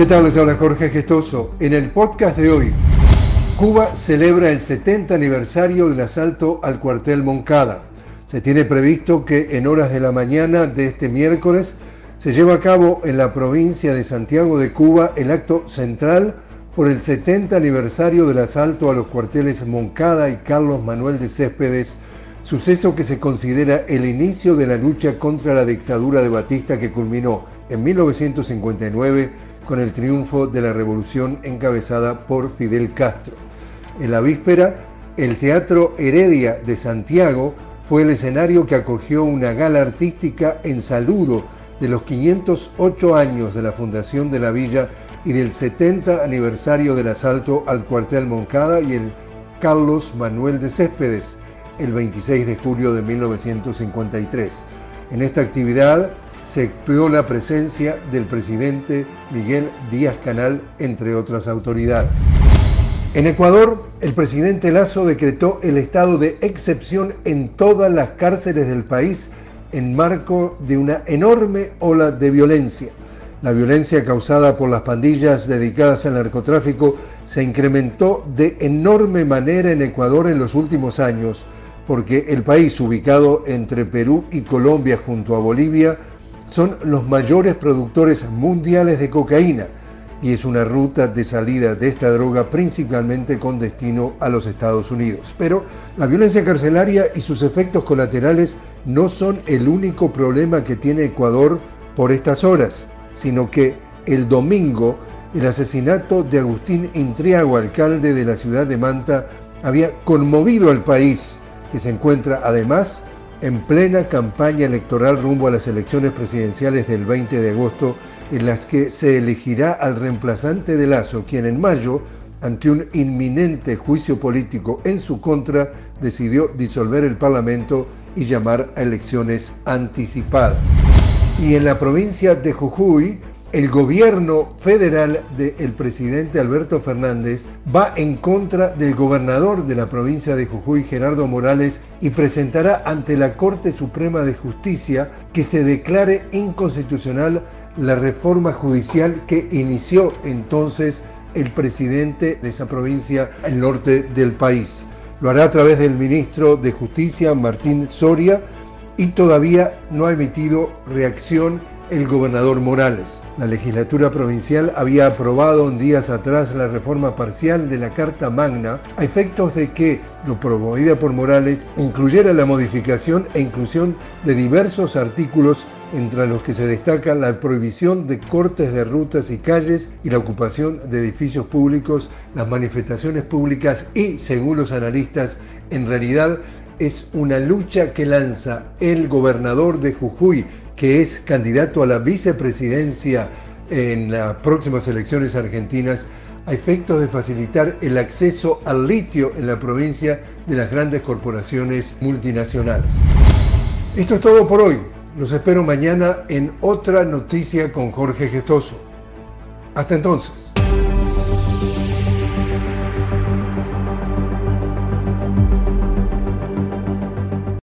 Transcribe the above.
¿Qué tal? Les habla Jorge Gestoso. En el podcast de hoy, Cuba celebra el 70 aniversario del asalto al cuartel Moncada. Se tiene previsto que en horas de la mañana de este miércoles se lleva a cabo en la provincia de Santiago de Cuba el acto central por el 70 aniversario del asalto a los cuarteles Moncada y Carlos Manuel de Céspedes, suceso que se considera el inicio de la lucha contra la dictadura de Batista que culminó en 1959 con el triunfo de la revolución encabezada por Fidel Castro. En la víspera, el Teatro Heredia de Santiago fue el escenario que acogió una gala artística en saludo de los 508 años de la fundación de la villa y del 70 aniversario del asalto al cuartel Moncada y el Carlos Manuel de Céspedes, el 26 de julio de 1953. En esta actividad, se expió la presencia del presidente Miguel Díaz Canal, entre otras autoridades. En Ecuador, el presidente Lazo decretó el estado de excepción en todas las cárceles del país en marco de una enorme ola de violencia. La violencia causada por las pandillas dedicadas al narcotráfico se incrementó de enorme manera en Ecuador en los últimos años, porque el país ubicado entre Perú y Colombia junto a Bolivia son los mayores productores mundiales de cocaína y es una ruta de salida de esta droga principalmente con destino a los Estados Unidos. Pero la violencia carcelaria y sus efectos colaterales no son el único problema que tiene Ecuador por estas horas, sino que el domingo el asesinato de Agustín Intriago, alcalde de la ciudad de Manta, había conmovido al país, que se encuentra además en plena campaña electoral rumbo a las elecciones presidenciales del 20 de agosto, en las que se elegirá al reemplazante de Lazo, quien en mayo, ante un inminente juicio político en su contra, decidió disolver el Parlamento y llamar a elecciones anticipadas. Y en la provincia de Jujuy, el gobierno federal del presidente Alberto Fernández va en contra del gobernador de la provincia de Jujuy, Gerardo Morales, y presentará ante la Corte Suprema de Justicia que se declare inconstitucional la reforma judicial que inició entonces el presidente de esa provincia al norte del país. Lo hará a través del ministro de Justicia, Martín Soria, y todavía no ha emitido reacción el gobernador Morales. La legislatura provincial había aprobado días atrás la reforma parcial de la Carta Magna a efectos de que, lo promovida por Morales, incluyera la modificación e inclusión de diversos artículos entre los que se destaca la prohibición de cortes de rutas y calles y la ocupación de edificios públicos, las manifestaciones públicas y, según los analistas, en realidad es una lucha que lanza el gobernador de Jujuy, que es candidato a la vicepresidencia en las próximas elecciones argentinas, a efectos de facilitar el acceso al litio en la provincia de las grandes corporaciones multinacionales. Esto es todo por hoy. Los espero mañana en otra noticia con Jorge Gestoso. Hasta entonces.